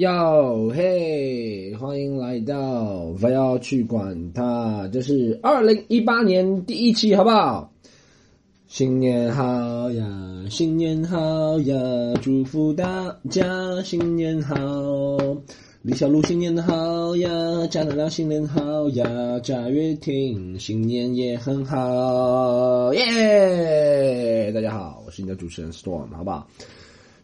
哟嘿，欢迎来到不要去管它，这是二零一八年第一期，好不好？新年好呀，新年好呀，祝福大家新年好。李小璐新年好呀，贾乃亮新年好呀，贾跃亭新年也很好，耶！大家好，我是你的主持人 Storm，好不好？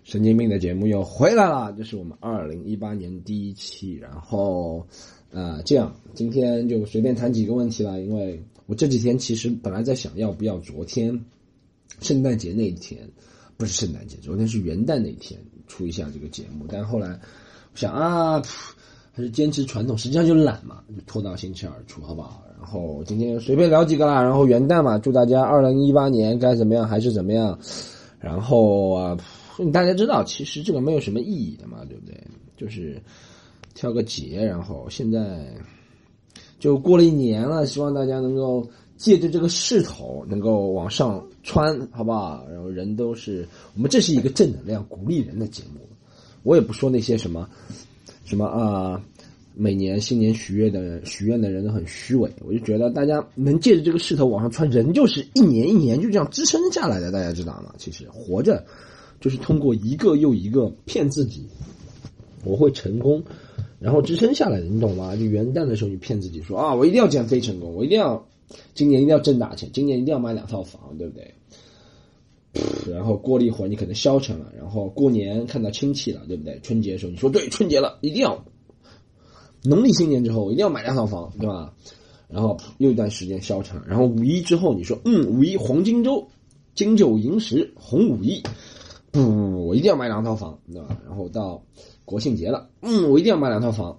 神经病的节目又回来了，这是我们二零一八年第一期。然后，呃，这样今天就随便谈几个问题了，因为我这几天其实本来在想要不要昨天圣诞节那一天，不是圣诞节，昨天是元旦那一天出一下这个节目，但后来我想啊，还是坚持传统，实际上就懒嘛，就拖到星期二出，好不好？然后今天随便聊几个啦，然后元旦嘛，祝大家二零一八年该怎么样还是怎么样，然后啊。大家知道，其实这个没有什么意义的嘛，对不对？就是挑个节，然后现在就过了一年了，希望大家能够借着这个势头，能够往上穿，好不好？然后人都是我们，这是一个正能量、鼓励人的节目。我也不说那些什么什么啊，每年新年许愿的许愿的人都很虚伪。我就觉得大家能借着这个势头往上窜，人就是一年一年就这样支撑下来的。大家知道吗？其实活着。就是通过一个又一个骗自己，我会成功，然后支撑下来的，你懂吗？就元旦的时候，你骗自己说啊，我一定要减肥成功，我一定要今年一定要挣大钱，今年一定要买两套房，对不对？然后过了一会儿，你可能消沉了，然后过年看到亲戚了，对不对？春节的时候，你说对，春节了，一定要农历新年之后我一定要买两套房，对吧？然后又一段时间消沉，然后五一之后，你说嗯，五一黄金周，金九银十，红五一。不，我一定要买两套房，对吧？然后到国庆节了，嗯，我一定要买两套房。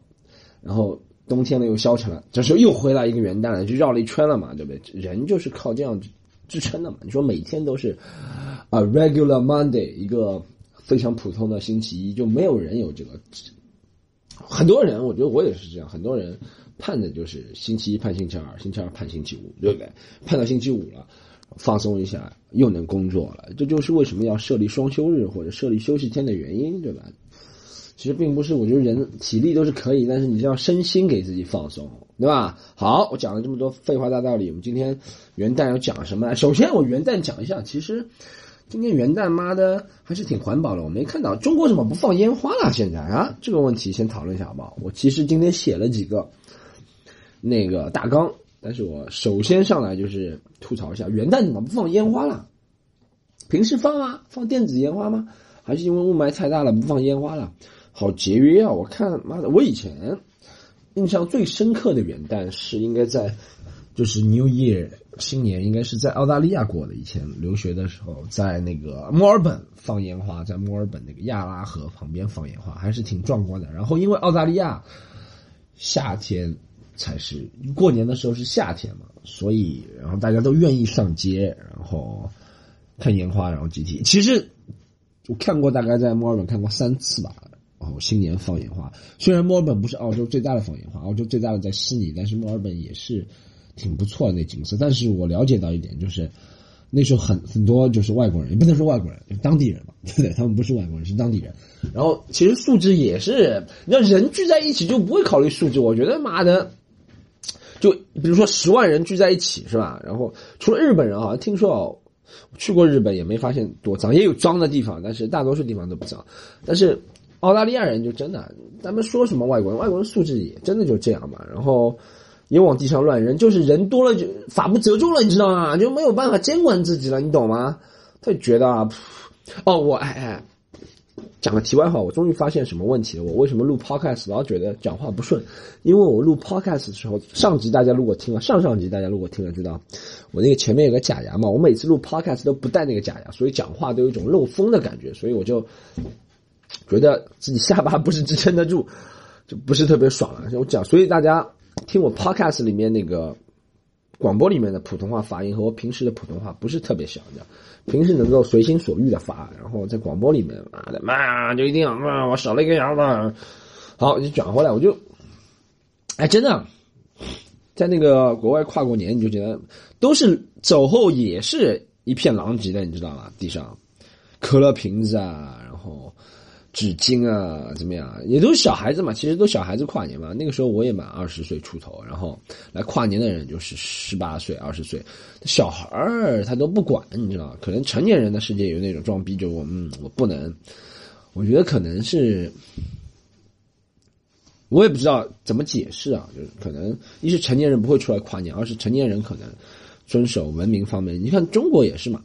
然后冬天呢又消沉了，这时候又回来一个元旦了，就绕了一圈了嘛，对不对？人就是靠这样支撑的嘛。你说每天都是啊，regular Monday，一个非常普通的星期一，就没有人有这个。很多人，我觉得我也是这样，很多人盼的就是星期一盼星期二，星期二盼星期五，对不对？盼到星期五了。放松一下，又能工作了，这就是为什么要设立双休日或者设立休息天的原因，对吧？其实并不是，我觉得人体力都是可以，但是你要身心给自己放松，对吧？好，我讲了这么多废话大道理，我们今天元旦要讲什么？首先，我元旦讲一下，其实今天元旦妈的还是挺环保的，我没看到中国怎么不放烟花了？现在啊，这个问题先讨论一下好不好？我其实今天写了几个那个大纲。但是我首先上来就是吐槽一下，元旦怎么不放烟花了？平时放啊，放电子烟花吗？还是因为雾霾太大了不放烟花了？好节约啊！我看妈的，我以前印象最深刻的元旦是应该在就是 New Year 新年，应该是在澳大利亚过的。以前留学的时候，在那个墨尔本放烟花，在墨尔本那个亚拉河旁边放烟花，还是挺壮观的。然后因为澳大利亚夏天。才是过年的时候是夏天嘛，所以然后大家都愿意上街，然后看烟花，然后集体。其实我看过，大概在墨尔本看过三次吧。然后新年放烟花，虽然墨尔本不是澳洲最大的放烟花，澳洲最大的在悉尼，但是墨尔本也是挺不错的那景色。但是我了解到一点，就是那时候很很多就是外国人，也不能说外国人，就当地人嘛，对 不对？他们不是外国人，是当地人。然后其实素质也是，你要人聚在一起就不会考虑素质。我觉得妈的。就比如说十万人聚在一起是吧？然后除了日本人好像听说哦，去过日本也没发现多脏，也有脏的地方，但是大多数地方都不脏。但是澳大利亚人就真的，咱们说什么外国人，外国人素质也真的就这样嘛。然后也往地上乱扔，就是人多了就法不责众了，你知道吗？就没有办法监管自己了，你懂吗？他就觉得啊，哦，我哎哎。讲个题外话，我终于发现什么问题了。我为什么录 podcast 老觉得讲话不顺？因为我录 podcast 的时候，上集大家如果听了，上上集大家如果听了，知道我那个前面有个假牙嘛。我每次录 podcast 都不戴那个假牙，所以讲话都有一种漏风的感觉，所以我就觉得自己下巴不是支撑得住，就不是特别爽了。我讲，所以大家听我 podcast 里面那个。广播里面的普通话发音和我平时的普通话不是特别像，的，平时能够随心所欲的发，然后在广播里面，妈的，妈就一定要，妈我少了一个牙嘛。好，你转回来，我就，哎，真的，在那个国外跨过年，你就觉得都是走后也是一片狼藉的，你知道吗？地上，可乐瓶子啊，然后。纸巾啊，怎么样？也都是小孩子嘛，其实都小孩子跨年嘛。那个时候我也满二十岁出头，然后来跨年的人就是十八岁、二十岁，小孩儿他都不管，你知道可能成年人的世界有那种装逼，就我嗯，我不能。我觉得可能是，我也不知道怎么解释啊，就是可能一是成年人不会出来跨年，二是成年人可能遵守文明方面。你看中国也是嘛。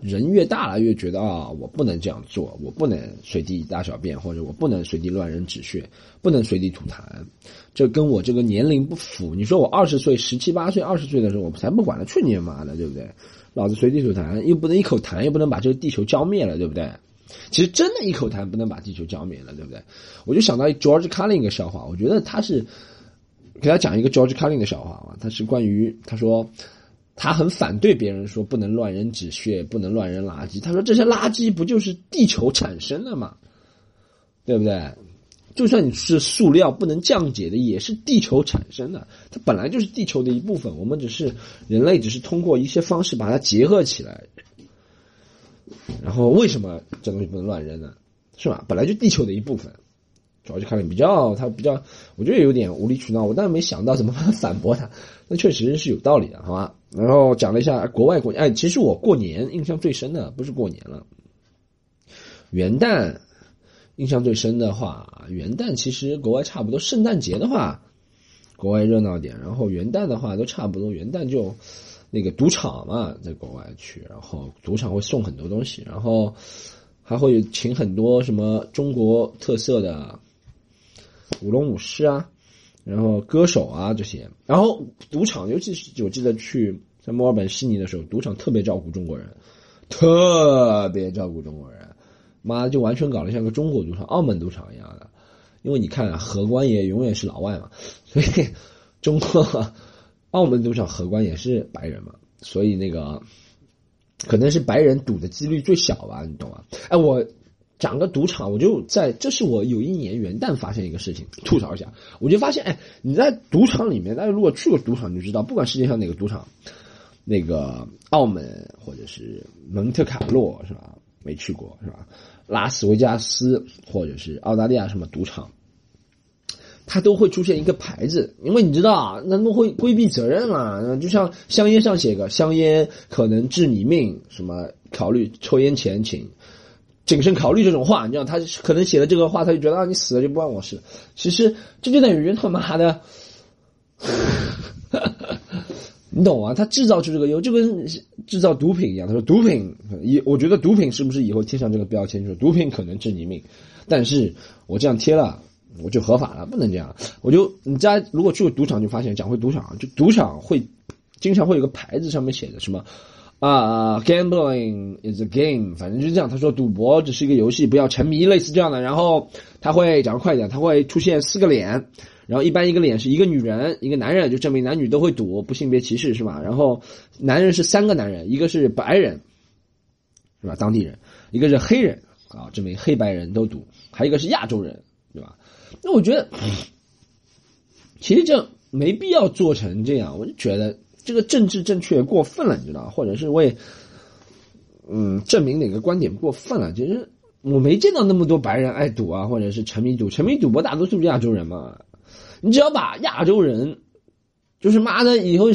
人越大了，越觉得啊，我不能这样做，我不能随地大小便，或者我不能随地乱扔纸屑，不能随地吐痰，这跟我这个年龄不符。你说我二十岁、十七八岁、二十岁的时候，我才不管了，去你妈的，对不对？老子随地吐痰，又不能一口痰，又不能把这个地球浇灭了，对不对？其实真的一口痰不能把地球浇灭了，对不对？我就想到 George Carlin 一个笑话，我觉得他是给他讲一个 George Carlin 的笑话啊，他是关于他说。他很反对别人说不能乱扔纸屑，不能乱扔垃圾。他说这些垃圾不就是地球产生的吗？对不对？就算你是塑料，不能降解的，也是地球产生的。它本来就是地球的一部分，我们只是人类，只是通过一些方式把它结合起来。然后为什么这东西不能乱扔呢？是吧？本来就地球的一部分。主要就看你比较，他比较，我觉得有点无理取闹。我当然没想到怎么反驳他，那确实是有道理的，好吧？然后讲了一下国外过年，哎，其实我过年印象最深的不是过年了，元旦印象最深的话，元旦其实国外差不多，圣诞节的话国外热闹点，然后元旦的话都差不多，元旦就那个赌场嘛，在国外去，然后赌场会送很多东西，然后还会请很多什么中国特色的舞龙舞狮啊。然后歌手啊这些，然后赌场，尤其是我记得去在墨尔本、悉尼的时候，赌场特别照顾中国人，特别照顾中国人，妈的就完全搞得像个中国赌场、澳门赌场一样的。因为你看啊，荷官也永远是老外嘛，所以中国、澳门赌场荷官也是白人嘛，所以那个可能是白人赌的几率最小吧，你懂吗？哎，我。讲个赌场，我就在，这是我有一年元旦发现一个事情，吐槽一下。我就发现，哎，你在赌场里面，大家如果去过赌场，你就知道，不管世界上哪个赌场，那个澳门或者是蒙特卡洛是吧？没去过是吧？拉斯维加斯或者是澳大利亚什么赌场，它都会出现一个牌子，因为你知道啊，那都会规避责任嘛。就像香烟上写个香烟可能致你命，什么考虑抽烟前请。谨慎考虑这种话，你知道他可能写了这个话，他就觉得啊，你死了就不关我事。其实这就等于他妈的，你懂啊？他制造出这个油，就跟制造毒品一样。他说毒品，以我觉得毒品是不是以后贴上这个标签，就是毒品可能治你命？但是我这样贴了，我就合法了，不能这样。我就你家如果去过赌场，就发现讲回赌场，就赌场会经常会有个牌子，上面写的什么。啊，gambling is a game，反正就是这样。他说赌博只是一个游戏，不要沉迷，类似这样的。然后他会讲快一点，他会出现四个脸，然后一般一个脸是一个女人，一个男人，就证明男女都会赌，不性别歧视是吧？然后男人是三个男人，一个是白人，是吧？当地人，一个是黑人啊，证明黑白人都赌，还有一个是亚洲人，对吧？那我觉得其实这没必要做成这样，我就觉得。这个政治正确过分了，你知道或者是为，嗯，证明哪个观点过分了？其实我没见到那么多白人爱赌啊，或者是沉迷赌，沉迷赌博大多数是亚洲人嘛。你只要把亚洲人，就是妈的以后，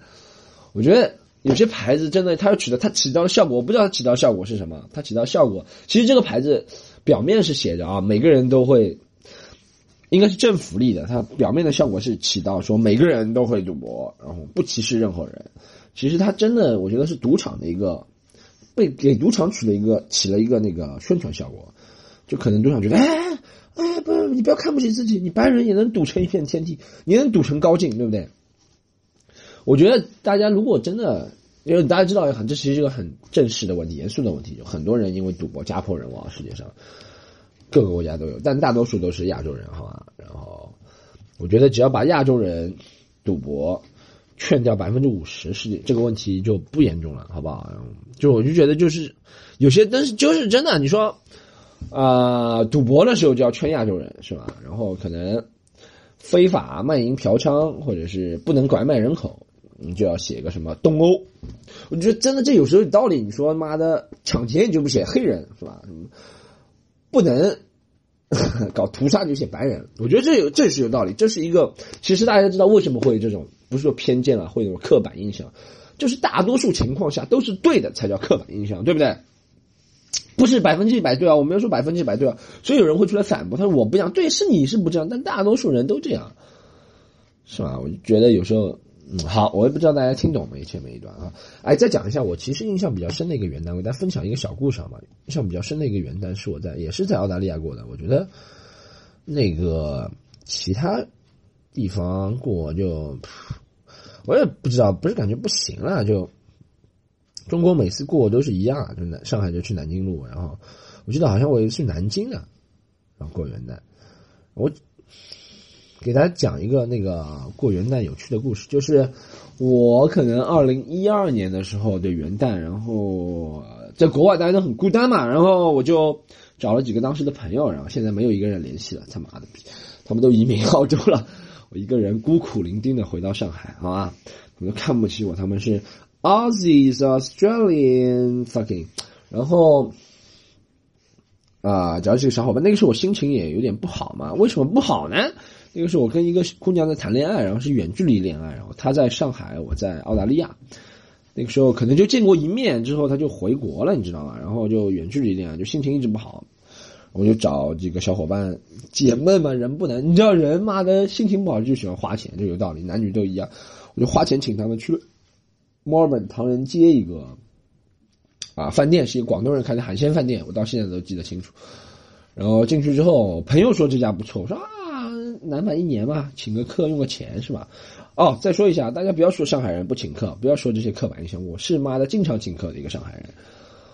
我觉得有些牌子真的，它要取得它起到的效果，我不知道它起到效果是什么。它起到效果，其实这个牌子表面是写着啊，每个人都会。应该是正福利的，它表面的效果是起到说每个人都会赌博，然后不歧视任何人。其实它真的，我觉得是赌场的一个被给赌场取了一个起了一个那个宣传效果，就可能赌场觉得，哎哎，不，你不要看不起自己，你白人也能赌成一片天地，你能赌成高进，对不对？我觉得大家如果真的，因为大家知道也很，这其实是个很正式的问题，严肃的问题，就很多人因为赌博家破人亡，世界上。各个国家都有，但大多数都是亚洲人，好吧？然后，我觉得只要把亚洲人赌博劝掉百分之五十，是这个问题就不严重了，好不好？就我就觉得就是有些，但是就是真的，你说啊，赌博的时候就要劝亚洲人，是吧？然后可能非法卖淫嫖娼，或者是不能拐卖人口，你就要写个什么东欧。我觉得真的这有时候有道理。你说妈的抢劫你就不写黑人，是吧？不能 搞屠杀这些白人。我觉得这有这是有道理，这是一个其实大家知道为什么会有这种不是说偏见啊，会有刻板印象，就是大多数情况下都是对的才叫刻板印象，对不对？不是百分之一百对啊，我没有说百分之一百对啊，所以有人会出来反驳，他说我不这样，对，是你是不这样，但大多数人都这样，是吧？我就觉得有时候，嗯，好，我也不知道大家听懂没前面一段啊，哎，再讲一下我其实印象比较深的一个元旦，我给大家分享一个小故事好吗？印象比较深的一个元旦是我在也是在澳大利亚过的，我觉得那个其他地方过就，我也不知道，不是感觉不行了就。中国每次过都是一样，就南上海就去南京路，然后我记得好像我也去南京的，然后过元旦。我给大家讲一个那个过元旦有趣的故事，就是我可能二零一二年的时候的元旦，然后在国外大家都很孤单嘛，然后我就找了几个当时的朋友，然后现在没有一个人联系了，他妈的，他们都移民澳洲了，我一个人孤苦伶仃的回到上海，好吧，他们看不起我，他们是。Aussies, Australian, fucking，然后啊，找几个小伙伴。那个时候我心情也有点不好嘛。为什么不好呢？那个时候我跟一个姑娘在谈恋爱，然后是远距离恋爱，然后她在上海，我在澳大利亚。那个时候可能就见过一面，之后她就回国了，你知道吗？然后就远距离恋爱，就心情一直不好。我就找几个小伙伴解闷嘛，人不能，你知道人妈的心情不好就喜欢花钱，就有道理，男女都一样。我就花钱请他们去。墨尔本唐人街一个啊饭店是一个广东人开的海鲜饭店，我到现在都记得清楚。然后进去之后，朋友说这家不错，我说啊，难买一年嘛，请个客用个钱是吧？哦，再说一下，大家不要说上海人不请客，不要说这些刻板印象，我是妈的经常请客的一个上海人，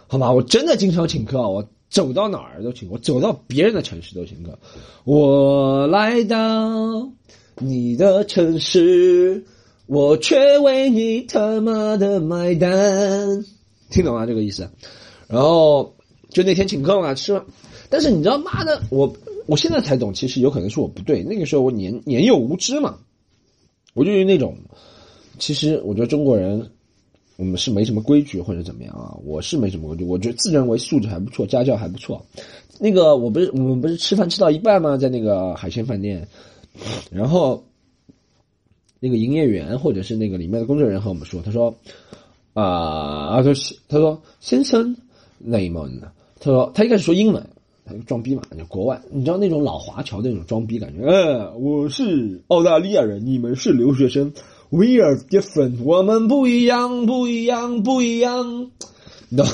好吧？我真的经常请客，我走到哪儿都请，我走到别人的城市都请客。我来到你的城市。我却为你他妈的买单，听懂吗？这个意思。然后就那天请客嘛，吃。但是你知道，妈的，我我现在才懂，其实有可能是我不对。那个时候我年年幼无知嘛，我就是那种。其实我觉得中国人，我们是没什么规矩或者怎么样啊。我是没什么规矩，我觉得自认为素质还不错，家教还不错。那个我不是我们不是吃饭吃到一半吗？在那个海鲜饭店，然后。那个营业员或者是那个里面的工作人员和我们说，他说，啊，他说，他说，先生，雷蒙，他说，他一开始说英文，他就装逼嘛，就国外，你知道那种老华侨那种装逼感觉，呃，我是澳大利亚人，你们是留学生，We are different，我们不一样，不一样，不一样，你懂？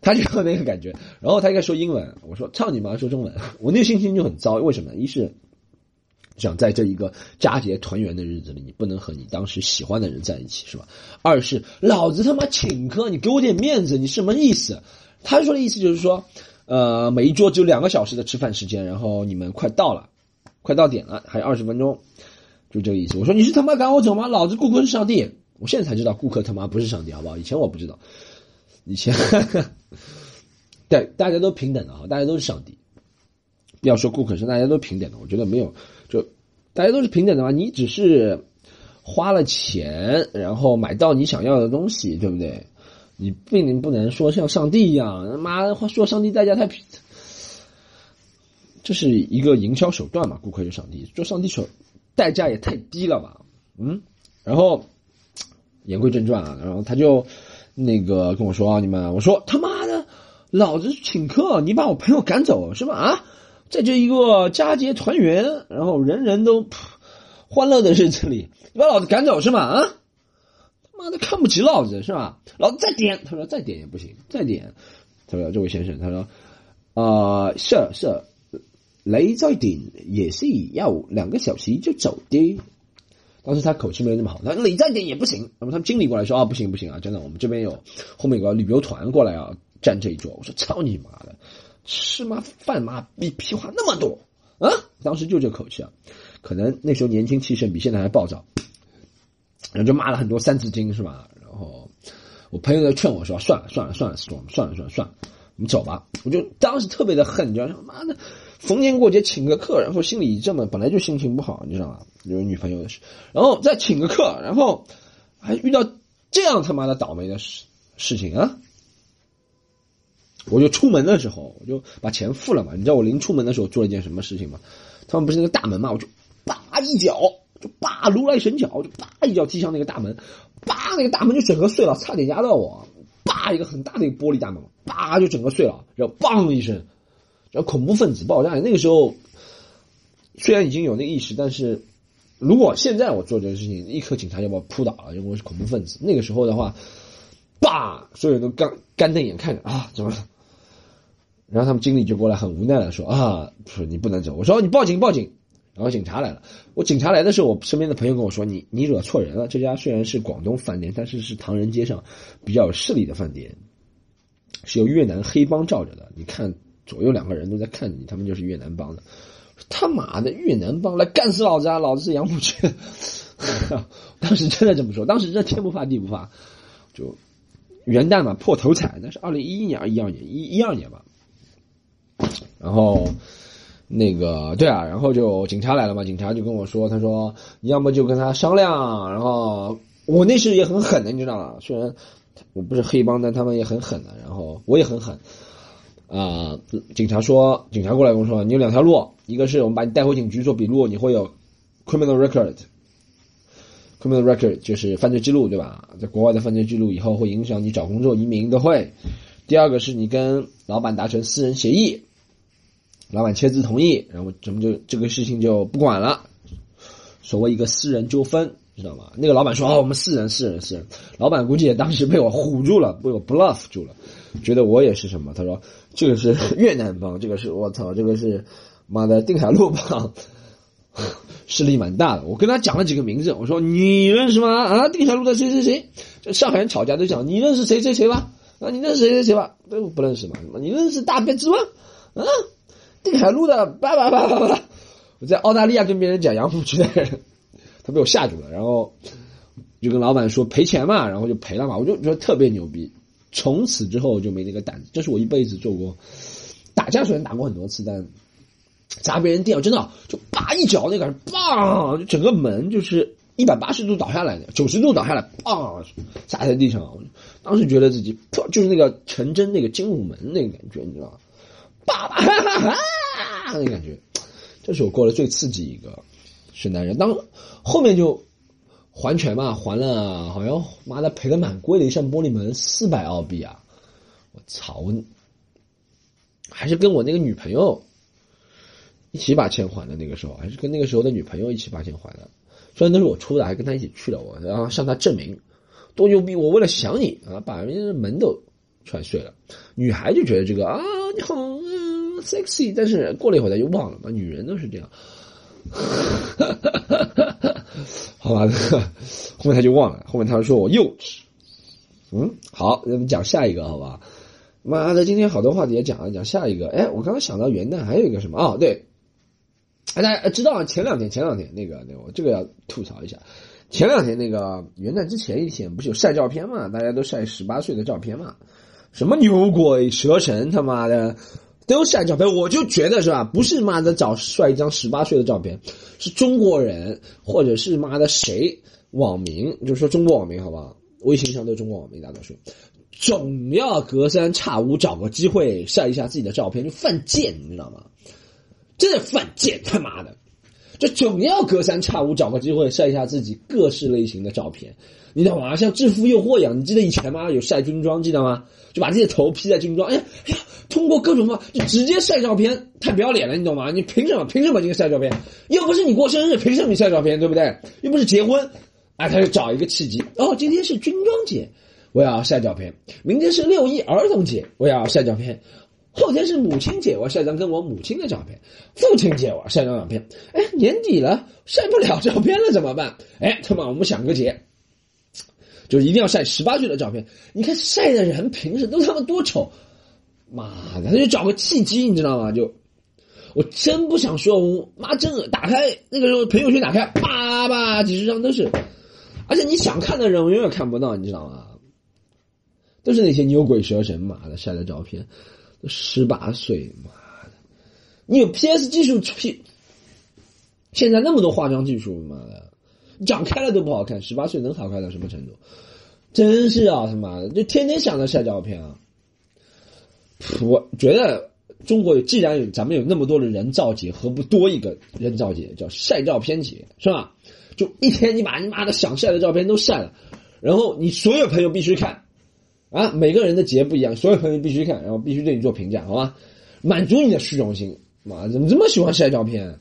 他就那个感觉，然后他应该说英文，我说操你妈，说中文，我那个心情就很糟，为什么？一是。想在这一个佳节团圆的日子里，你不能和你当时喜欢的人在一起，是吧？二是老子他妈请客，你给我点面子，你什么意思？他说的意思就是说，呃，每一桌只有两个小时的吃饭时间，然后你们快到了，快到点了，还有二十分钟，就这个意思。我说你是他妈赶我走吗？老子顾客是上帝，我现在才知道顾客他妈不是上帝，好不好？以前我不知道，以前 对大家都平等的哈，大家都是上帝。要说顾客是大家都平等的，我觉得没有。就大家都是平等的嘛，你只是花了钱，然后买到你想要的东西，对不对？你并不能说像上帝一样，他妈说上帝代价太，这是一个营销手段嘛？顾客就上帝，做上帝手代价也太低了吧？嗯，然后言归正传啊，然后他就那个跟我说啊，你们，我说他妈的，老子请客，你把我朋友赶走是吧？啊？在这一个佳节团圆，然后人人都 欢乐的日子里，你把老子赶走是吗？啊，他妈的看不起老子是吧？老子再点，他说再点也不行，再点。他说这位先生，他说啊，是是，雷再点也是要两个小时就走的。当时他口气没有那么好，他说雷再点也不行。那么他们经理过来说啊，不行不行啊，真的，我们这边有后面有个旅游团过来啊，占这一桌。我说操你妈的！吃嘛饭嘛，比屁话那么多啊！当时就这口气啊，可能那时候年轻气盛，比现在还暴躁，然后就骂了很多三字经是吧？然后我朋友在劝我说：“算了算了算了算了算了算了，我们走吧。”我就当时特别的恨，你知道吗？妈的，逢年过节请个客，然后心里这么本来就心情不好，你知道吗？有女朋友的事，然后再请个客，然后还遇到这样他妈的倒霉的事事情啊！我就出门的时候，我就把钱付了嘛。你知道我临出门的时候做了一件什么事情吗？他们不是那个大门嘛，我就叭一脚，就叭如来神脚，就叭一脚踢向那个大门，叭那个大门就整个碎了，差点压到我。叭一个很大的一个玻璃大门，叭就整个碎了，然后梆一声，然后恐怖分子爆炸。那个时候虽然已经有那个意识，但是。如果现在我做这个事情，立刻警察就把我扑倒了，因为我是恐怖分子。那个时候的话，叭，所有人都干干瞪眼看着啊，怎么？然后他们经理就过来，很无奈的说啊，说你不能走。我说你报警报警。然后警察来了，我警察来的时候，我身边的朋友跟我说，你你惹错人了。这家虽然是广东饭店，但是是唐人街上比较有势力的饭店，是由越南黑帮罩着的。你看左右两个人都在看着你，他们就是越南帮的。他妈的越南帮来干死老子啊！老子是杨浦区，当时真的这么说，当时这天不怕地不怕，就元旦嘛破头彩，那是二零一一年、一二年、一一二年吧。然后那个对啊，然后就警察来了嘛，警察就跟我说，他说你要么就跟他商量。然后我那时也很狠的，你知道吗？虽然我不是黑帮，但他们也很狠的。然后我也很狠。啊！警察说，警察过来跟我说，你有两条路，一个是我们把你带回警局做笔录，你会有 criminal record，criminal record 就是犯罪记录，对吧？在国外的犯罪记录以后会影响你找工作、移民都会。第二个是你跟老板达成私人协议，老板签字同意，然后咱们就这个事情就不管了，所谓一个私人纠纷。知道吗？那个老板说：“哦，我们四人，四人，四人。”老板估计也当时被我唬住了，被我 bluff 住了，觉得我也是什么？他说：“这个是 越南帮，这个是我操，这个是妈的定海路帮，势力蛮大的。”我跟他讲了几个名字，我说：“你认识吗？啊，定海路的谁谁谁？这上海人吵架都讲你认识谁谁谁吧？啊，你认识谁谁谁吧？都不认识嘛？你认识大鼻子吗？啊，定海路的爸爸爸爸爸。我在澳大利亚跟别人讲杨浦区的人。”他被我吓住了，然后就跟老板说赔钱嘛，然后就赔了嘛，我就觉得特别牛逼。从此之后我就没那个胆子，这是我一辈子做过打架，虽然打过很多次，但砸别人店，真的就叭一脚，那个棒，就整个门就是一百八十度倒下来的，九十度倒下来，棒砸在地上。当时觉得自己就是那个陈真那个精武门那个感觉，你知道吗？叭叭哈哈哈，那感觉，这是我过得最刺激一个。是男人，当后面就还钱嘛，还了，好像妈的赔的蛮贵的一扇玻璃门，四百澳币啊！我操，还是跟我那个女朋友一起把钱还的，那个时候还是跟那个时候的女朋友一起把钱还的，虽然都是我出的，还跟她一起去了，我然后向她证明多牛逼，我为了想你啊，把人家门都踹碎了。女孩就觉得这个啊你好 sexy，但是过了一会儿他就忘了嘛，女人都是这样。好吧，后面他就忘了。后面他说我幼稚。嗯，好，我们讲下一个，好吧？妈的，今天好多话题也讲了，讲下一个。哎，我刚刚想到元旦还有一个什么？哦，对，大家知道前两天，前两天那个，那我这个要吐槽一下。前两天那个元旦之前一天，不是有晒照片嘛？大家都晒十八岁的照片嘛？什么牛鬼蛇神，他妈的！都晒照片，我就觉得是吧？不是妈的找帅一张十八岁的照片，是中国人或者是妈的谁网民，就说中国网民好不好？微信上都是中国网民大多数，总要隔三差五找个机会晒一下自己的照片，就犯贱，你知道吗？真的犯贱，他妈的！就总要隔三差五找个机会晒一下自己各式类型的照片，你知道吗？像制服诱惑一样，你记得以前吗？有晒军装，记得吗？就把自己的头披在军装，哎呀哎呀，通过各种方就直接晒照片，太不要脸了，你懂吗？你凭什么？凭什么今天晒照片？又不是你过生日，凭什么你晒照片？对不对？又不是结婚，哎，他就找一个契机，哦，今天是军装节，我要晒照片；明天是六一儿童节，我要晒照片。后天是母亲节，我要晒张跟我母亲的照片；父亲节我要晒张照片。哎，年底了，晒不了照片了怎么办？哎，他妈，我们想个节，就一定要晒十八岁的照片。你看晒的人平时都他妈多丑，妈的，他就找个契机，你知道吗？就我真不想说，我妈真打开那个时候朋友圈打开，叭叭几十张都是，而且你想看的人我永远看不到，你知道吗？都是那些牛鬼蛇神，妈的晒的照片。都十八岁，妈的！你有 PS 技术，P，现在那么多化妆技术，妈的，长开了都不好看。十八岁能好看到什么程度？真是啊，他妈的，就天天想着晒照片啊！我觉得中国既然有咱们有那么多的人造节，何不多一个人造节，叫晒照片节，是吧？就一天你把你妈的想晒的照片都晒了，然后你所有朋友必须看，啊，每个人的节不一样，所有朋友必须看，然后必须对你做评价，好吧？满足你的虚荣心。妈，怎么这么喜欢晒照片？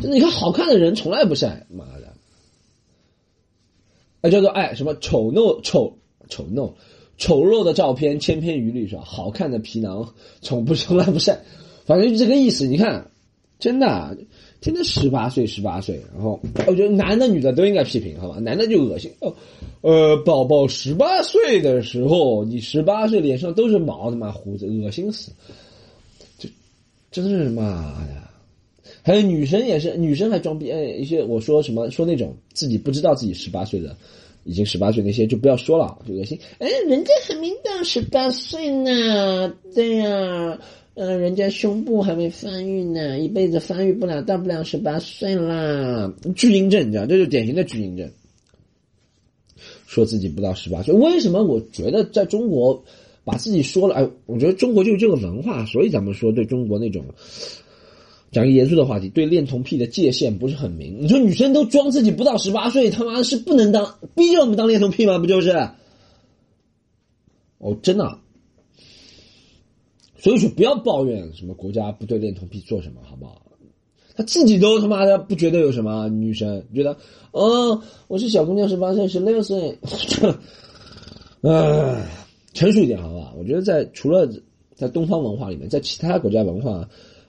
真的，你看好看的人从来不晒，妈的！哎，叫做哎什么丑陋丑丑陋丑陋的照片千篇一律是吧？好看的皮囊从不从来不晒，反正就这个意思。你看，真的，天天十八岁十八岁，然后我觉得男的女的都应该批评，好吧？男的就恶心哦，呃，宝宝十八岁的时候，你十八岁脸上都是毛，他妈胡子，恶心死！就真是妈的。还有女生也是，女生还装逼，哎，一些我说什么说那种自己不知道自己十八岁的，已经十八岁那些就不要说了，就恶心。哎，人家还没到十八岁呢，对呀，嗯，人家胸部还没发育呢，一辈子发育不了，到不了十八岁啦。巨婴症，你知道，这就典型的巨婴症。说自己不到十八岁，为什么？我觉得在中国把自己说了，哎，我觉得中国就是这个文化，所以咱们说对中国那种。讲个严肃的话题，对恋童癖的界限不是很明。你说女生都装自己不到十八岁，他妈是不能当，逼着我们当恋童癖吗？不就是？哦，真的。所以说不要抱怨什么国家不对恋童癖做什么，好不好？他自己都他妈的不觉得有什么，女生觉得，哦，我是小姑娘，十八岁、十六岁，唉，成熟一点好不好？我觉得在除了在东方文化里面，在其他国家文化。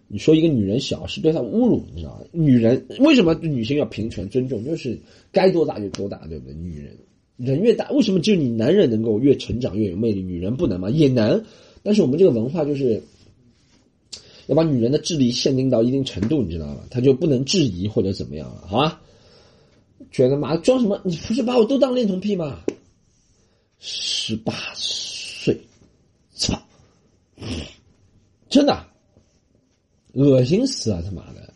你说一个女人小是对她侮辱，你知道吗？女人为什么女性要平权尊重？就是该多大就多大，对不对？女人人越大，为什么只有你男人能够越成长越有魅力，女人不能吗？也能，但是我们这个文化就是要把女人的智力限定到一定程度，你知道吗？她就不能质疑或者怎么样了，好吧？觉得妈装什么？你不是把我都当恋童癖吗？十八岁，操，真的。恶心死了，他妈的！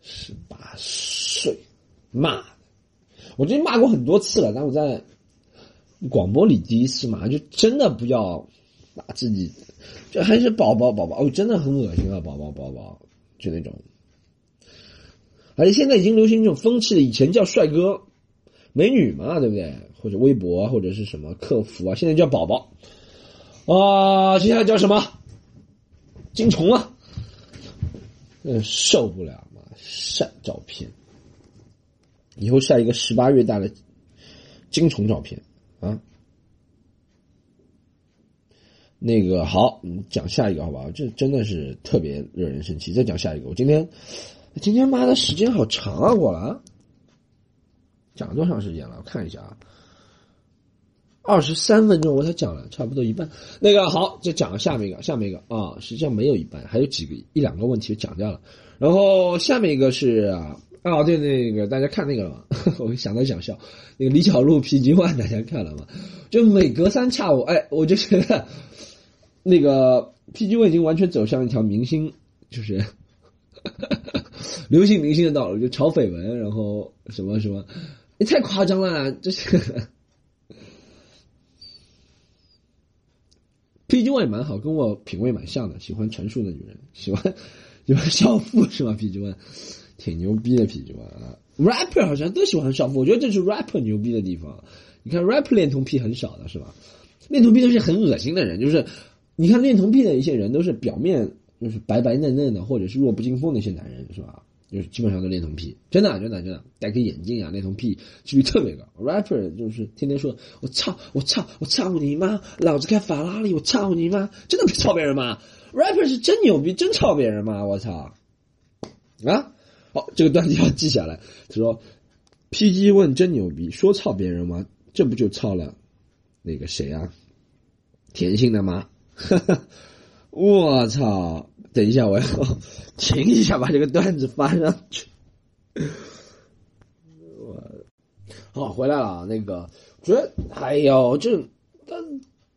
十八岁，骂，我最近骂过很多次了，但我在广播里第一次骂，就真的不要把自己，这还是宝宝宝宝，哦，真的很恶心啊，宝宝宝宝，就那种，而且现在已经流行这种风气了，以前叫帅哥、美女嘛，对不对？或者微博或者是什么客服啊，现在叫宝宝啊，接下来叫什么？金虫啊，嗯，受不了嘛！晒照片，以后晒一个十八月大的金虫照片啊。那个好，讲下一个好不好？这真的是特别惹人生气。再讲下一个，我今天今天妈的时间好长啊！我了，讲了多长时间了？我看一下啊。二十三分钟我才讲了差不多一半，那个好，就讲下面一个，下面一个啊，实际上没有一半，还有几个一两个问题讲掉了。然后下面一个是啊，哦对，那个大家看那个了吗？我想到想笑，那个李小璐 PG One 大家看了吗？就每隔三差五，哎，我就觉得那个 PG One 已经完全走向一条明星，就是 流行明星的道路，就炒绯闻，然后什么什么，你太夸张了，这是。P G One 也蛮好，跟我品味蛮像的，喜欢成熟的女人，喜欢喜欢少妇是吧？P G One 挺牛逼的，P G One 啊，rapper 好像都喜欢少妇，我觉得这是 rapper 牛逼的地方。你看 rapper 恋童癖很少的是吧？恋童癖都是很恶心的人，就是你看恋童癖的一些人都是表面就是白白嫩嫩的，或者是弱不禁风的一些男人是吧？就是基本上都恋童癖，真的真的真的，戴个眼镜啊，恋童癖几率特别高。rapper 就是天天说我操我操我操你妈，老子开法拉利，我操你妈，真的操别人吗？rapper 是真牛逼，真操别人吗？我操！啊，好，这个段子要记下来。他说，PG 问真牛逼，说操别人吗？这不就操了那个谁啊？甜心的吗？我操！等一下，我要停一下，把这个段子发上去。我 好回来了啊，那个觉得哎呦，这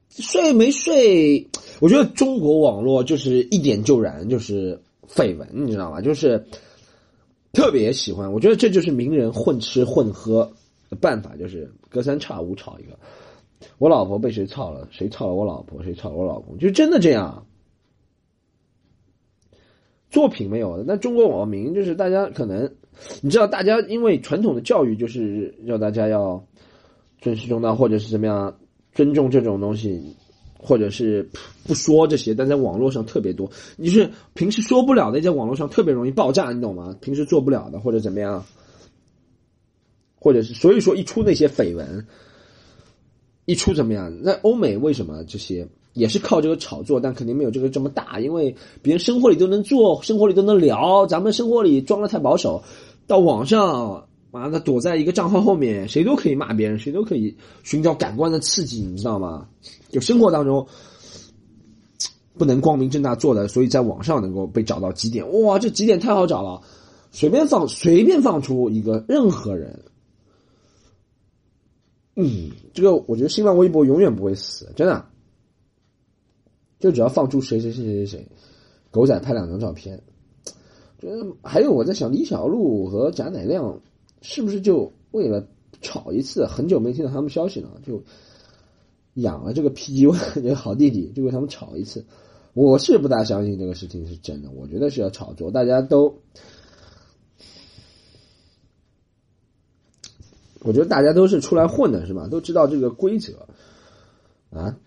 睡没睡？我觉得中国网络就是一点就燃，就是绯闻，你知道吗？就是特别喜欢。我觉得这就是名人混吃混喝的办法，就是隔三差五炒一个。我老婆被谁操了？谁操了我老婆？谁操了我老公？就真的这样。作品没有的，那中国网民就是大家可能，你知道，大家因为传统的教育就是要大家要尊师重道，或者是怎么样尊重这种东西，或者是不说这些，但在网络上特别多。你是平时说不了的，在网络上特别容易爆炸，你懂吗？平时做不了的，或者怎么样，或者是所以说一出那些绯闻，一出怎么样？那欧美为什么这些？也是靠这个炒作，但肯定没有这个这么大，因为别人生活里都能做，生活里都能聊，咱们生活里装的太保守，到网上，妈的躲在一个账号后面，谁都可以骂别人，谁都可以寻找感官的刺激，你知道吗？就生活当中不能光明正大做的，所以在网上能够被找到几点，哇，这几点太好找了，随便放，随便放出一个任何人，嗯，这个我觉得新浪微博永远不会死，真的。就只要放出谁谁谁谁谁，狗仔拍两张照片，觉得还有我在想李小璐和贾乃亮是不是就为了炒一次？很久没听到他们消息了，就养了这个 PG One 这个好弟弟，就为他们炒一次。我是不大相信这个事情是真的，我觉得是要炒作。大家都，我觉得大家都是出来混的，是吧？都知道这个规则啊。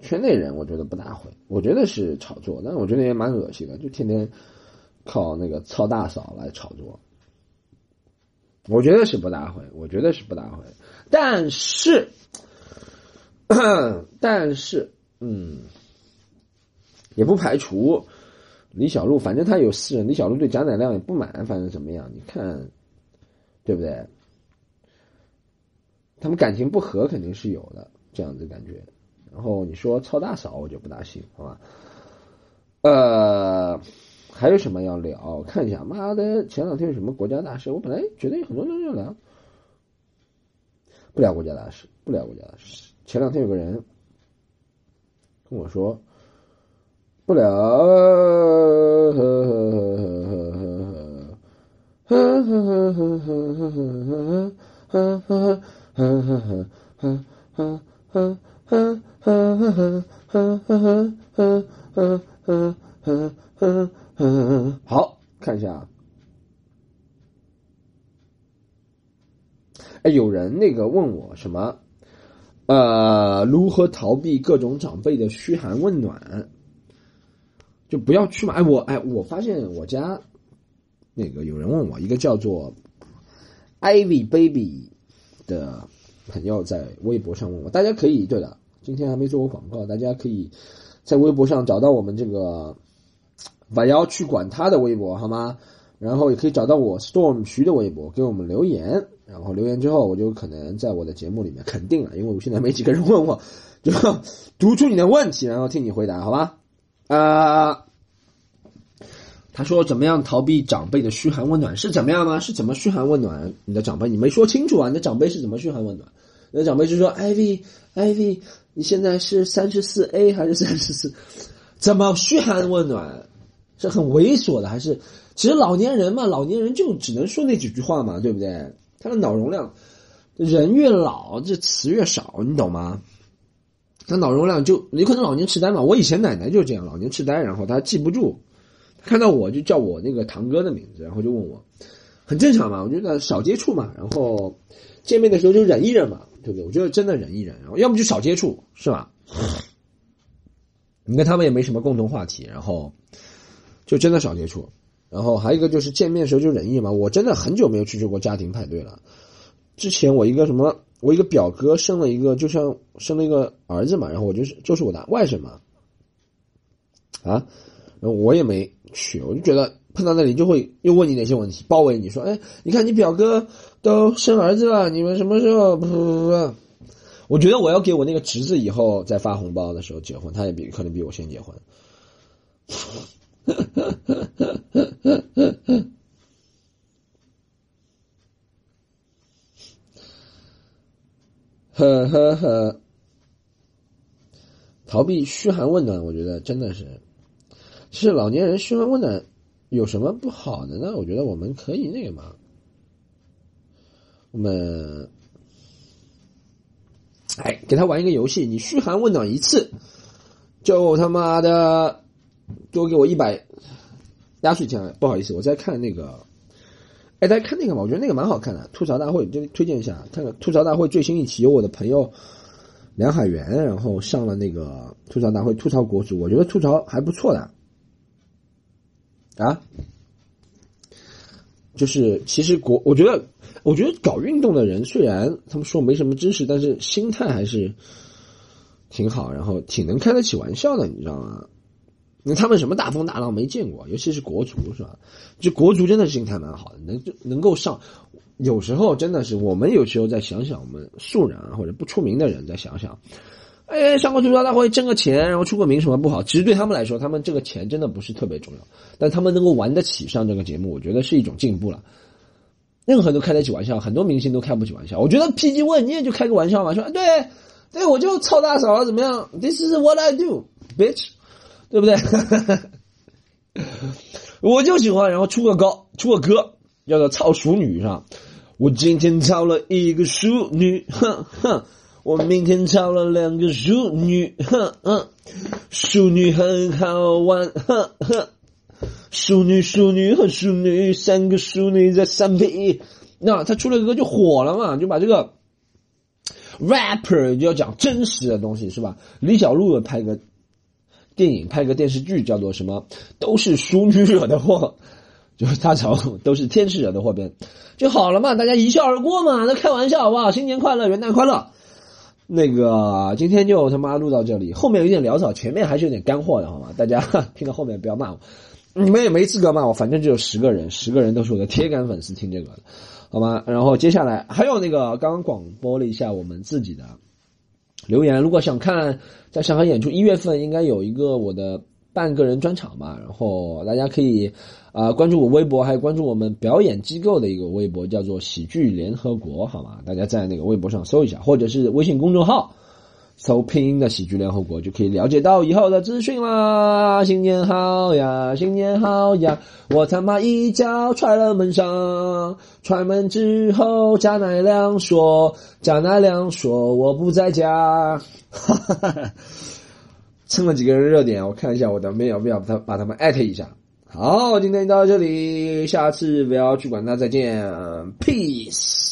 圈内人我觉得不大会，我觉得是炒作，但是我觉得也蛮恶心的，就天天靠那个操大嫂来炒作。我觉得是不大会，我觉得是不大会，但是，但是，嗯，也不排除李小璐，反正他有私人，李小璐对贾乃亮也不满，反正怎么样？你看，对不对？他们感情不和肯定是有的，这样子感觉。然后你说操大嫂，我就不大信，好吧？呃，还有什么要聊？看一下，妈的，前两天有什么国家大事？我本来觉得有很多东西要聊，不聊国家大事，不聊国家大事。前两天有个人跟我说，不聊，呵呵呵呵呵呵呵呵呵呵呵呵呵呵。呵呵呵呵呵呵呵呵呵呵呵，好看一下。哎，有人那个问我什么？呃，如何逃避各种长辈的嘘寒问暖？就不要去嘛。哎，我哎，我发现我家那个有人问我，一个叫做 Ivy Baby 的朋友在微博上问我，大家可以对的。今天还没做过广告，大家可以在微博上找到我们这个把腰去管他的微博，好吗？然后也可以找到我 Storm 徐的微博，给我们留言。然后留言之后，我就可能在我的节目里面肯定了，因为我现在没几个人问我，就 读出你的问题，然后听你回答，好吧？啊，他说怎么样逃避长辈的嘘寒问暖？是怎么样吗？是怎么嘘寒问暖你的长辈？你没说清楚啊！你的长辈是怎么嘘寒问暖？你的长辈就说：“Ivy，Ivy。”你现在是三十四 A 还是三十四？怎么嘘寒问暖？是很猥琐的，还是？其实老年人嘛，老年人就只能说那几句话嘛，对不对？他的脑容量，人越老这词越少，你懂吗？他脑容量就有可能老年痴呆嘛。我以前奶奶就这样，老年痴呆，然后他记不住，看到我就叫我那个堂哥的名字，然后就问我，很正常嘛。我觉得少接触嘛，然后见面的时候就忍一忍嘛。对不对？我觉得真的忍一忍，然后要么就少接触，是吧？你跟他们也没什么共同话题，然后就真的少接触。然后还有一个就是见面的时候就忍一忍嘛。我真的很久没有去过家庭派对了。之前我一个什么，我一个表哥生了一个，就像生了一个儿子嘛，然后我就是就是我的外甥嘛，啊，然后我也没去，我就觉得。碰到那里就会又问你哪些问题，包围你说，哎，你看你表哥都生儿子了，你们什么时候？不不不不，我觉得我要给我那个侄子以后再发红包的时候结婚，他也比可能比我先结婚。呵呵呵，逃避嘘寒问暖，我觉得真的是，其实老年人嘘寒问暖。有什么不好的呢？我觉得我们可以那个嘛，我们哎，给他玩一个游戏，你嘘寒问暖一次，就他妈的多给我一百压岁钱。不好意思，我在看那个，哎，大家看那个嘛，我觉得那个蛮好看的，吐槽大会，就推荐一下，看看吐槽大会最新一期，有我的朋友梁海源，然后上了那个吐槽大会，吐槽国足，我觉得吐槽还不错的，啊。就是其实国，我觉得，我觉得搞运动的人虽然他们说没什么知识，但是心态还是挺好，然后挺能开得起玩笑的，你知道吗？那他们什么大风大浪没见过，尤其是国足是吧？就国足真的心态蛮好的，能就能够上，有时候真的是我们有时候再想想，我们素人啊或者不出名的人再想想。哎，上个吐槽大会挣个钱，然后出个名什么不好？其实对他们来说，他们这个钱真的不是特别重要。但他们能够玩得起上这个节目，我觉得是一种进步了。任何人都开得起玩笑，很多明星都开不起玩笑。我觉得 PG 问你也就开个玩笑嘛，说对对，我就操大嫂怎么样？This is what I do, bitch，对不对？我就喜欢，然后出个高，出个歌叫做《操熟女》上。我今天操了一个熟女，哼哼。我明天找了两个淑女，哼哼，淑女很好玩，哼哼，淑女淑女和淑女，三个淑女在三 P，那他出了歌就火了嘛，就把这个 rapper 就要讲真实的东西是吧？李小璐拍个电影，拍个电视剧叫做什么？都是淑女惹的祸，就是他找都是天使惹的祸边就好了嘛，大家一笑而过嘛，那开玩笑好不好？新年快乐，元旦快乐。那个今天就他妈录到这里，后面有点潦草，前面还是有点干货的，好吗？大家听到后面不要骂我，你们也没资格骂我，反正只有十个人，十个人都是我的铁杆粉丝，听这个的，好吗？然后接下来还有那个刚刚广播了一下我们自己的留言，如果想看在上海演出，一月份应该有一个我的。半个人专场嘛，然后大家可以啊关注我微博，还有关注我们表演机构的一个微博，叫做喜剧联合国，好吗？大家在那个微博上搜一下，或者是微信公众号搜拼音的喜剧联合国，就可以了解到以后的资讯啦。新年好呀，新年好呀！我他妈一脚踹了门上，踹门之后，贾乃亮说，贾乃亮说我不在家。哈哈哈。蹭了几个人热点，我看一下我的 mail，不要把他把他们艾特一下。好，今天就到这里，下次不要去管他，再见，peace。